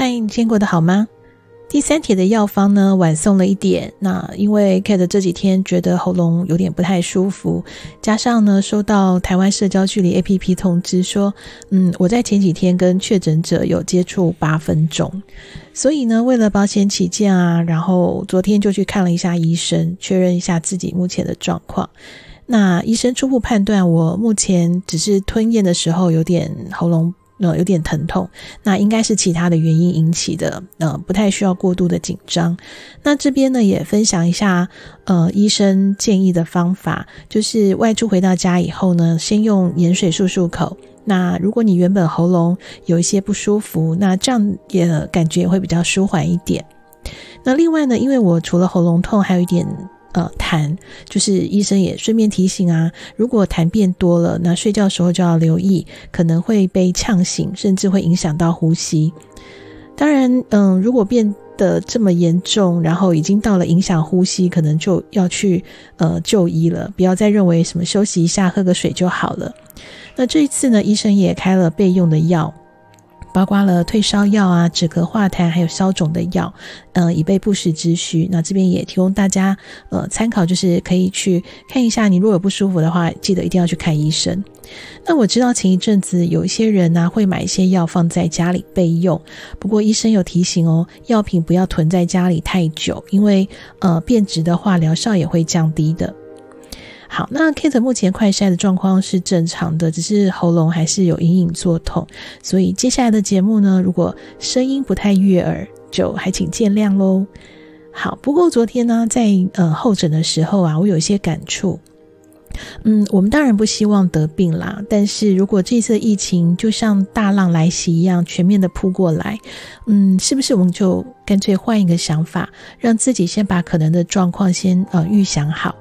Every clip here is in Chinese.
嗨，你今天过得好吗？第三帖的药方呢，晚送了一点。那因为 Kate 这几天觉得喉咙有点不太舒服，加上呢收到台湾社交距离 APP 通知说，嗯，我在前几天跟确诊者有接触八分钟，所以呢，为了保险起见啊，然后昨天就去看了一下医生，确认一下自己目前的状况。那医生初步判断，我目前只是吞咽的时候有点喉咙。呃，有点疼痛，那应该是其他的原因引起的，呃，不太需要过度的紧张。那这边呢，也分享一下，呃，医生建议的方法，就是外出回到家以后呢，先用盐水漱漱口。那如果你原本喉咙有一些不舒服，那这样也感觉也会比较舒缓一点。那另外呢，因为我除了喉咙痛，还有一点。呃，痰就是医生也顺便提醒啊，如果痰变多了，那睡觉时候就要留意，可能会被呛醒，甚至会影响到呼吸。当然，嗯，如果变得这么严重，然后已经到了影响呼吸，可能就要去呃就医了，不要再认为什么休息一下，喝个水就好了。那这一次呢，医生也开了备用的药。包括了退烧药啊、止咳化痰，还有消肿的药，呃，以备不时之需。那这边也提供大家呃参考，就是可以去看一下，你如果有不舒服的话，记得一定要去看医生。那我知道前一阵子有一些人呢、啊、会买一些药放在家里备用，不过医生有提醒哦，药品不要囤在家里太久，因为呃变质的话，疗效也会降低的。好，那 Kate 目前快筛的状况是正常的，只是喉咙还是有隐隐作痛，所以接下来的节目呢，如果声音不太悦耳，就还请见谅喽。好，不过昨天呢，在呃候诊的时候啊，我有一些感触。嗯，我们当然不希望得病啦，但是如果这次疫情就像大浪来袭一样全面的扑过来，嗯，是不是我们就干脆换一个想法，让自己先把可能的状况先呃预想好。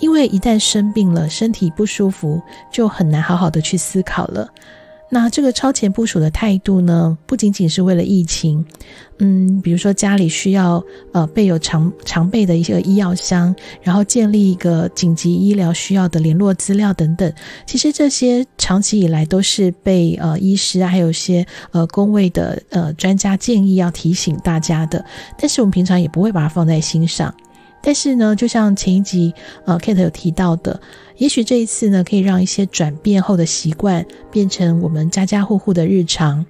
因为一旦生病了，身体不舒服，就很难好好的去思考了。那这个超前部署的态度呢，不仅仅是为了疫情，嗯，比如说家里需要呃备有常常备的一些医药箱，然后建立一个紧急医疗需要的联络资料等等。其实这些长期以来都是被呃医师啊还有一些呃公卫的呃专家建议要提醒大家的，但是我们平常也不会把它放在心上。但是呢，就像前一集呃，Kate 有提到的，也许这一次呢，可以让一些转变后的习惯变成我们家家户户的日常。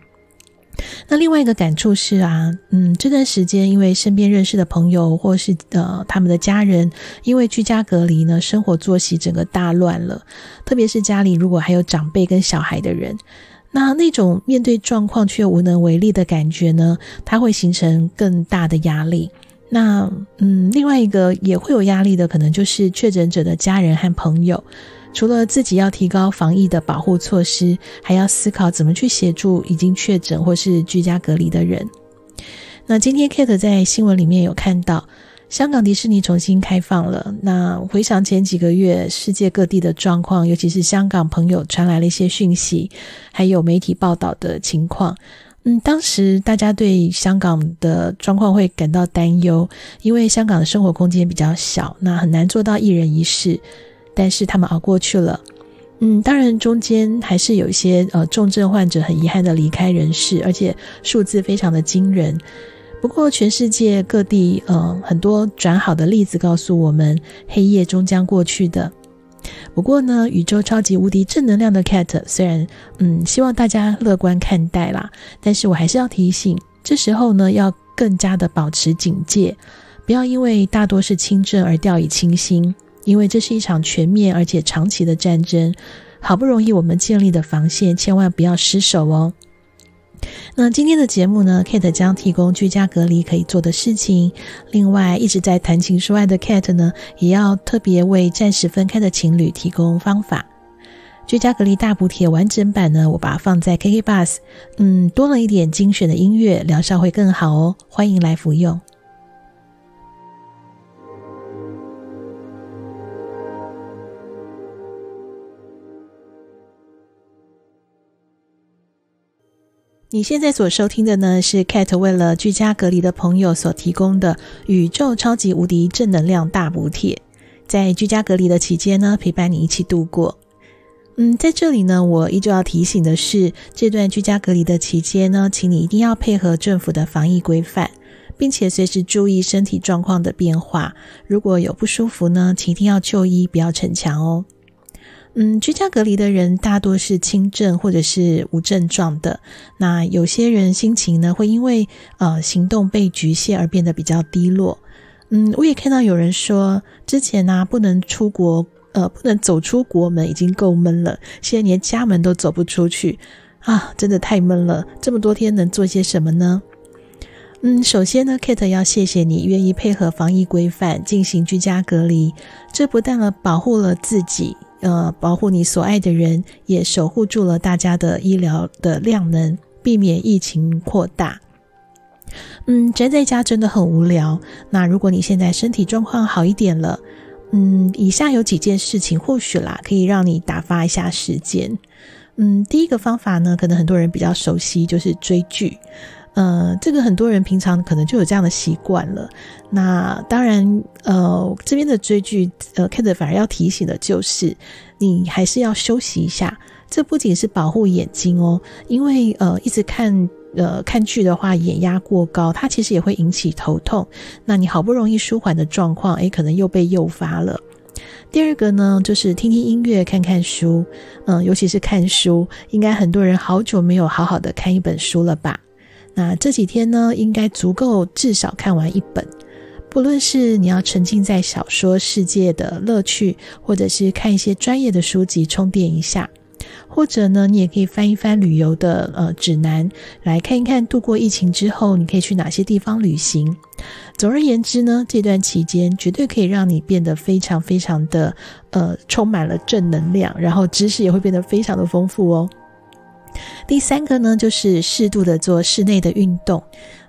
那另外一个感触是啊，嗯，这段时间因为身边认识的朋友或是呃他们的家人，因为居家隔离呢，生活作息整个大乱了。特别是家里如果还有长辈跟小孩的人，那那种面对状况却无能为力的感觉呢，它会形成更大的压力。那嗯，另外一个也会有压力的，可能就是确诊者的家人和朋友。除了自己要提高防疫的保护措施，还要思考怎么去协助已经确诊或是居家隔离的人。那今天 Kate 在新闻里面有看到，香港迪士尼重新开放了。那回想前几个月世界各地的状况，尤其是香港朋友传来了一些讯息，还有媒体报道的情况。嗯，当时大家对香港的状况会感到担忧，因为香港的生活空间比较小，那很难做到一人一室。但是他们熬过去了。嗯，当然中间还是有一些呃重症患者很遗憾的离开人世，而且数字非常的惊人。不过全世界各地呃很多转好的例子告诉我们，黑夜终将过去的。不过呢，宇宙超级无敌正能量的 Cat，虽然嗯希望大家乐观看待啦，但是我还是要提醒，这时候呢要更加的保持警戒，不要因为大多是轻症而掉以轻心，因为这是一场全面而且长期的战争，好不容易我们建立的防线，千万不要失守哦。那今天的节目呢，Kate 将提供居家隔离可以做的事情。另外，一直在谈情说爱的 Kate 呢，也要特别为暂时分开的情侣提供方法。居家隔离大补贴完整版呢，我把它放在 KK Bus，嗯，多了一点精选的音乐，疗效会更好哦。欢迎来服用。你现在所收听的呢，是 Kate 为了居家隔离的朋友所提供的宇宙超级无敌正能量大补帖，在居家隔离的期间呢，陪伴你一起度过。嗯，在这里呢，我依旧要提醒的是，这段居家隔离的期间呢，请你一定要配合政府的防疫规范，并且随时注意身体状况的变化。如果有不舒服呢，请一定要就医，不要逞强哦。嗯，居家隔离的人大多是轻症或者是无症状的。那有些人心情呢，会因为呃行动被局限而变得比较低落。嗯，我也看到有人说，之前呢、不能出国。呃，不能走出国门已经够闷了，现在连家门都走不出去啊，真的太闷了。这么多天能做些什么呢？嗯，首先呢，Kate 要谢谢你愿意配合防疫规范进行居家隔离，这不但了保护了自己，呃，保护你所爱的人，也守护住了大家的医疗的量能，避免疫情扩大。嗯，宅在家真的很无聊。那如果你现在身体状况好一点了，嗯，以下有几件事情，或许啦，可以让你打发一下时间。嗯，第一个方法呢，可能很多人比较熟悉，就是追剧。呃，这个很多人平常可能就有这样的习惯了。那当然，呃，这边的追剧，呃，Kate 反而要提醒的就是，你还是要休息一下。这不仅是保护眼睛哦，因为呃，一直看。呃，看剧的话，眼压过高，它其实也会引起头痛。那你好不容易舒缓的状况，诶，可能又被诱发了。第二个呢，就是听听音乐，看看书。嗯，尤其是看书，应该很多人好久没有好好的看一本书了吧？那这几天呢，应该足够至少看完一本。不论是你要沉浸在小说世界的乐趣，或者是看一些专业的书籍充电一下。或者呢，你也可以翻一翻旅游的呃指南，来看一看度过疫情之后，你可以去哪些地方旅行。总而言之呢，这段期间绝对可以让你变得非常非常的呃充满了正能量，然后知识也会变得非常的丰富哦。第三个呢，就是适度的做室内的运动。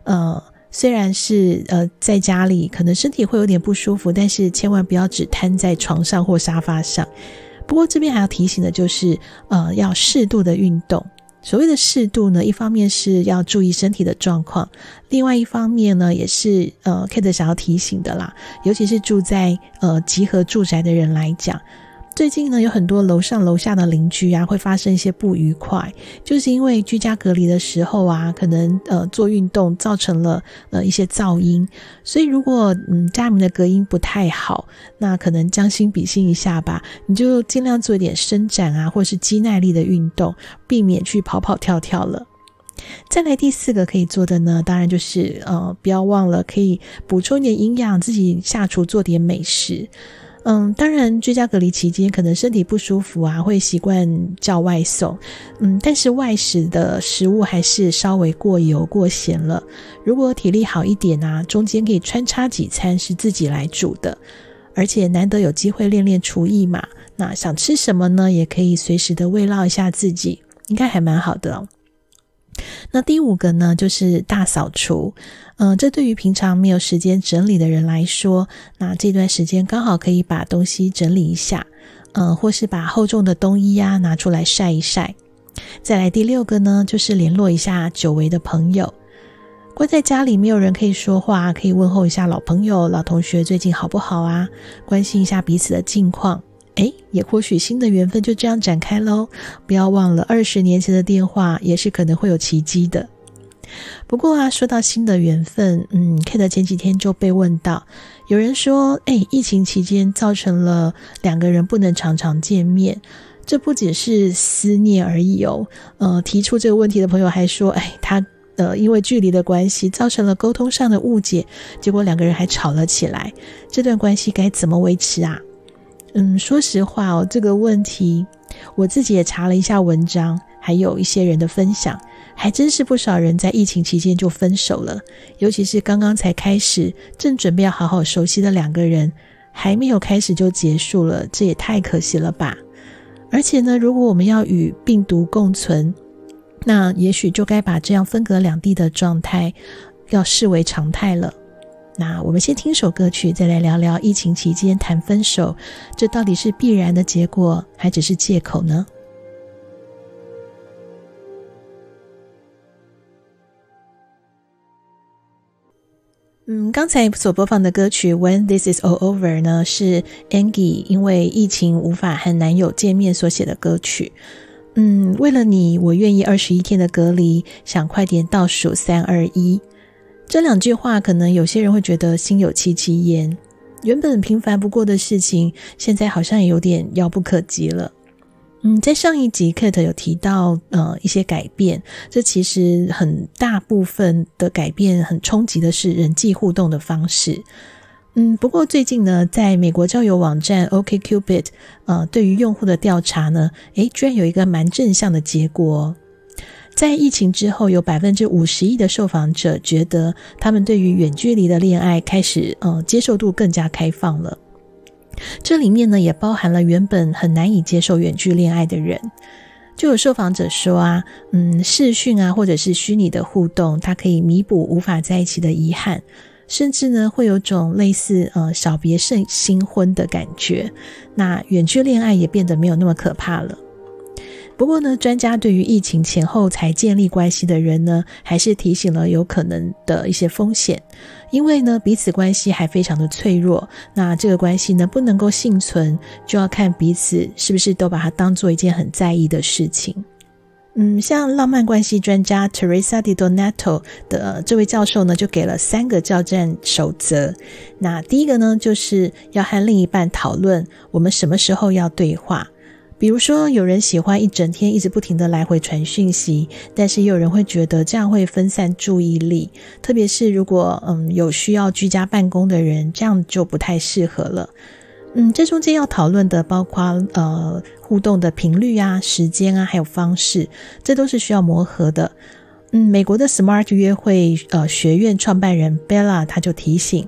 呃，虽然是呃在家里可能身体会有点不舒服，但是千万不要只瘫在床上或沙发上。不过这边还要提醒的就是，呃，要适度的运动。所谓的适度呢，一方面是要注意身体的状况，另外一方面呢，也是呃，Kate 想要提醒的啦，尤其是住在呃集合住宅的人来讲。最近呢，有很多楼上楼下的邻居啊，会发生一些不愉快，就是因为居家隔离的时候啊，可能呃做运动造成了呃一些噪音，所以如果嗯家里面的隔音不太好，那可能将心比心一下吧，你就尽量做一点伸展啊，或是肌耐力的运动，避免去跑跑跳跳了。再来第四个可以做的呢，当然就是呃不要忘了可以补充一点营养，自己下厨做点美食。嗯，当然，居家隔离期间可能身体不舒服啊，会习惯叫外送。嗯，但是外食的食物还是稍微过油过咸了。如果体力好一点啊，中间可以穿插几餐是自己来煮的，而且难得有机会练练厨艺嘛。那想吃什么呢？也可以随时的慰劳一下自己，应该还蛮好的。那第五个呢，就是大扫除。嗯、这对于平常没有时间整理的人来说，那这段时间刚好可以把东西整理一下，嗯、或是把厚重的冬衣呀拿出来晒一晒。再来第六个呢，就是联络一下久违的朋友。关在家里没有人可以说话，可以问候一下老朋友、老同学最近好不好啊？关心一下彼此的近况。诶，也或许新的缘分就这样展开喽。不要忘了，二十年前的电话也是可能会有奇迹的。不过啊，说到新的缘分，嗯，Kate 前几天就被问到，有人说，诶，疫情期间造成了两个人不能常常见面，这不仅是思念而已哦。呃，提出这个问题的朋友还说，诶，他呃因为距离的关系造成了沟通上的误解，结果两个人还吵了起来，这段关系该怎么维持啊？嗯，说实话哦，这个问题我自己也查了一下文章，还有一些人的分享，还真是不少人在疫情期间就分手了。尤其是刚刚才开始，正准备要好好熟悉的两个人，还没有开始就结束了，这也太可惜了吧。而且呢，如果我们要与病毒共存，那也许就该把这样分隔两地的状态要视为常态了。那我们先听首歌曲，再来聊聊疫情期间谈分手，这到底是必然的结果，还只是借口呢？嗯，刚才所播放的歌曲《When This Is All Over》呢，是 Angie 因为疫情无法和男友见面所写的歌曲。嗯，为了你，我愿意二十一天的隔离，想快点倒数三二一。这两句话，可能有些人会觉得心有戚戚焉。原本平凡不过的事情，现在好像也有点遥不可及了。嗯，在上一集 Kate 有提到，呃，一些改变。这其实很大部分的改变，很冲击的是人际互动的方式。嗯，不过最近呢，在美国交友网站 OkCupid，呃，对于用户的调查呢，诶，居然有一个蛮正向的结果。在疫情之后，有百分之五十一的受访者觉得，他们对于远距离的恋爱开始，呃，接受度更加开放了。这里面呢，也包含了原本很难以接受远距恋爱的人。就有受访者说啊，嗯，视讯啊，或者是虚拟的互动，它可以弥补无法在一起的遗憾，甚至呢，会有种类似呃小别胜新婚的感觉。那远距恋爱也变得没有那么可怕了。不过呢，专家对于疫情前后才建立关系的人呢，还是提醒了有可能的一些风险，因为呢，彼此关系还非常的脆弱。那这个关系呢，不能够幸存，就要看彼此是不是都把它当做一件很在意的事情。嗯，像浪漫关系专家 Teresa Di Donato 的这位教授呢，就给了三个交战守则。那第一个呢，就是要和另一半讨论我们什么时候要对话。比如说，有人喜欢一整天一直不停的来回传讯息，但是也有人会觉得这样会分散注意力，特别是如果嗯有需要居家办公的人，这样就不太适合了。嗯，这中间要讨论的包括呃互动的频率啊、时间啊，还有方式，这都是需要磨合的。嗯，美国的 Smart 约会呃学院创办人 Bella 他就提醒。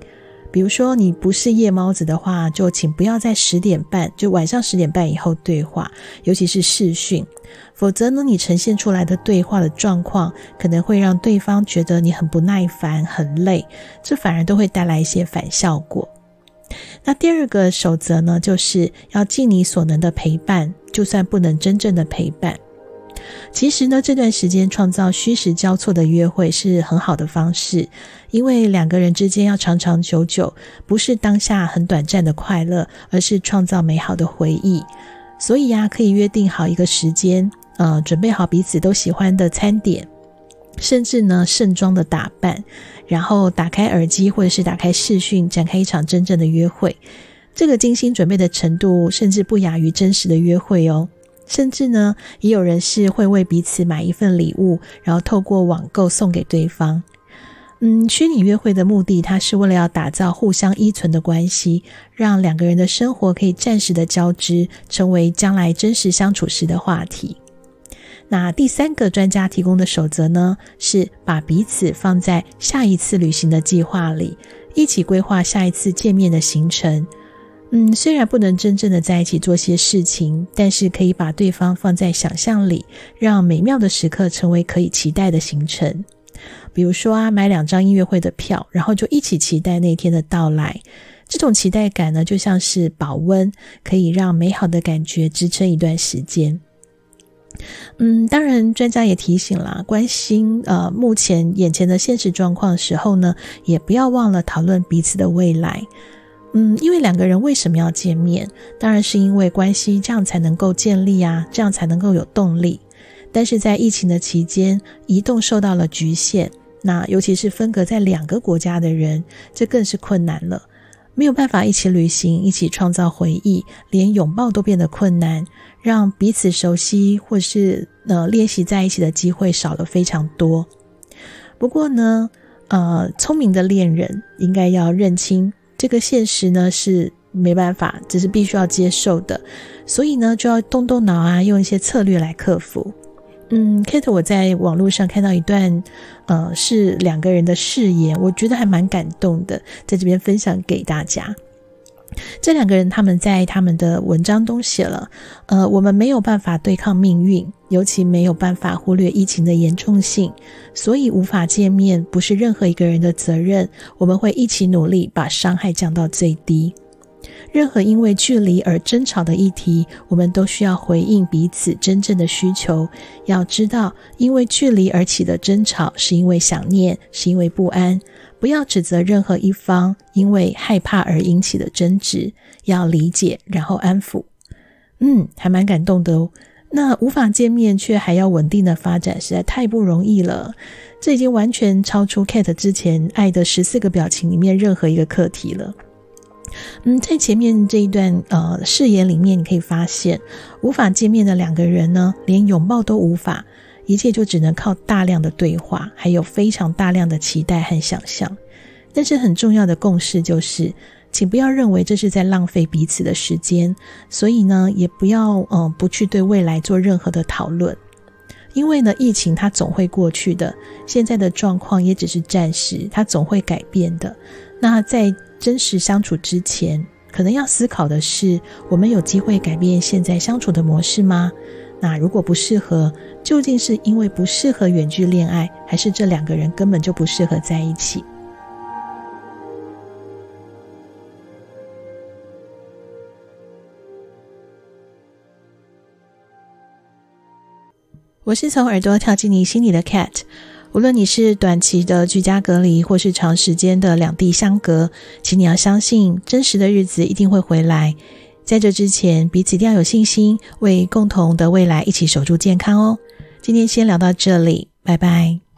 比如说，你不是夜猫子的话，就请不要在十点半，就晚上十点半以后对话，尤其是视讯，否则呢，你呈现出来的对话的状况，可能会让对方觉得你很不耐烦、很累，这反而都会带来一些反效果。那第二个守则呢，就是要尽你所能的陪伴，就算不能真正的陪伴。其实呢，这段时间创造虚实交错的约会是很好的方式，因为两个人之间要长长久久，不是当下很短暂的快乐，而是创造美好的回忆。所以呀，可以约定好一个时间，呃，准备好彼此都喜欢的餐点，甚至呢，盛装的打扮，然后打开耳机或者是打开视讯，展开一场真正的约会。这个精心准备的程度，甚至不亚于真实的约会哦。甚至呢，也有人是会为彼此买一份礼物，然后透过网购送给对方。嗯，虚拟约会的目的，它是为了要打造互相依存的关系，让两个人的生活可以暂时的交织，成为将来真实相处时的话题。那第三个专家提供的守则呢，是把彼此放在下一次旅行的计划里，一起规划下一次见面的行程。嗯，虽然不能真正的在一起做些事情，但是可以把对方放在想象里，让美妙的时刻成为可以期待的行程。比如说啊，买两张音乐会的票，然后就一起期待那天的到来。这种期待感呢，就像是保温，可以让美好的感觉支撑一段时间。嗯，当然，专家也提醒了，关心呃目前眼前的现实状况的时候呢，也不要忘了讨论彼此的未来。嗯，因为两个人为什么要见面？当然是因为关系这样才能够建立啊，这样才能够有动力。但是在疫情的期间，移动受到了局限，那尤其是分隔在两个国家的人，这更是困难了。没有办法一起旅行，一起创造回忆，连拥抱都变得困难，让彼此熟悉或是呃练习在一起的机会少了非常多。不过呢，呃，聪明的恋人应该要认清。这个现实呢是没办法，只是必须要接受的，所以呢就要动动脑啊，用一些策略来克服。嗯，Kate，我在网络上看到一段，呃，是两个人的誓言，我觉得还蛮感动的，在这边分享给大家。这两个人他们在他们的文章中写了，呃，我们没有办法对抗命运，尤其没有办法忽略疫情的严重性，所以无法见面不是任何一个人的责任。我们会一起努力把伤害降到最低。任何因为距离而争吵的议题，我们都需要回应彼此真正的需求。要知道，因为距离而起的争吵，是因为想念，是因为不安。不要指责任何一方因为害怕而引起的争执，要理解，然后安抚。嗯，还蛮感动的哦。那无法见面却还要稳定的发展，实在太不容易了。这已经完全超出 Kate 之前《爱的十四个表情》里面任何一个课题了。嗯，在前面这一段呃誓言里面，你可以发现，无法见面的两个人呢，连拥抱都无法，一切就只能靠大量的对话，还有非常大量的期待和想象。但是很重要的共识就是，请不要认为这是在浪费彼此的时间，所以呢，也不要嗯、不去对未来做任何的讨论，因为呢，疫情它总会过去的，现在的状况也只是暂时，它总会改变的。那在真实相处之前，可能要思考的是：我们有机会改变现在相处的模式吗？那如果不适合，究竟是因为不适合远距恋爱，还是这两个人根本就不适合在一起？我是从耳朵跳进你心里的 Cat。无论你是短期的居家隔离，或是长时间的两地相隔，请你要相信，真实的日子一定会回来。在这之前，彼此一定要有信心，为共同的未来一起守住健康哦。今天先聊到这里，拜拜。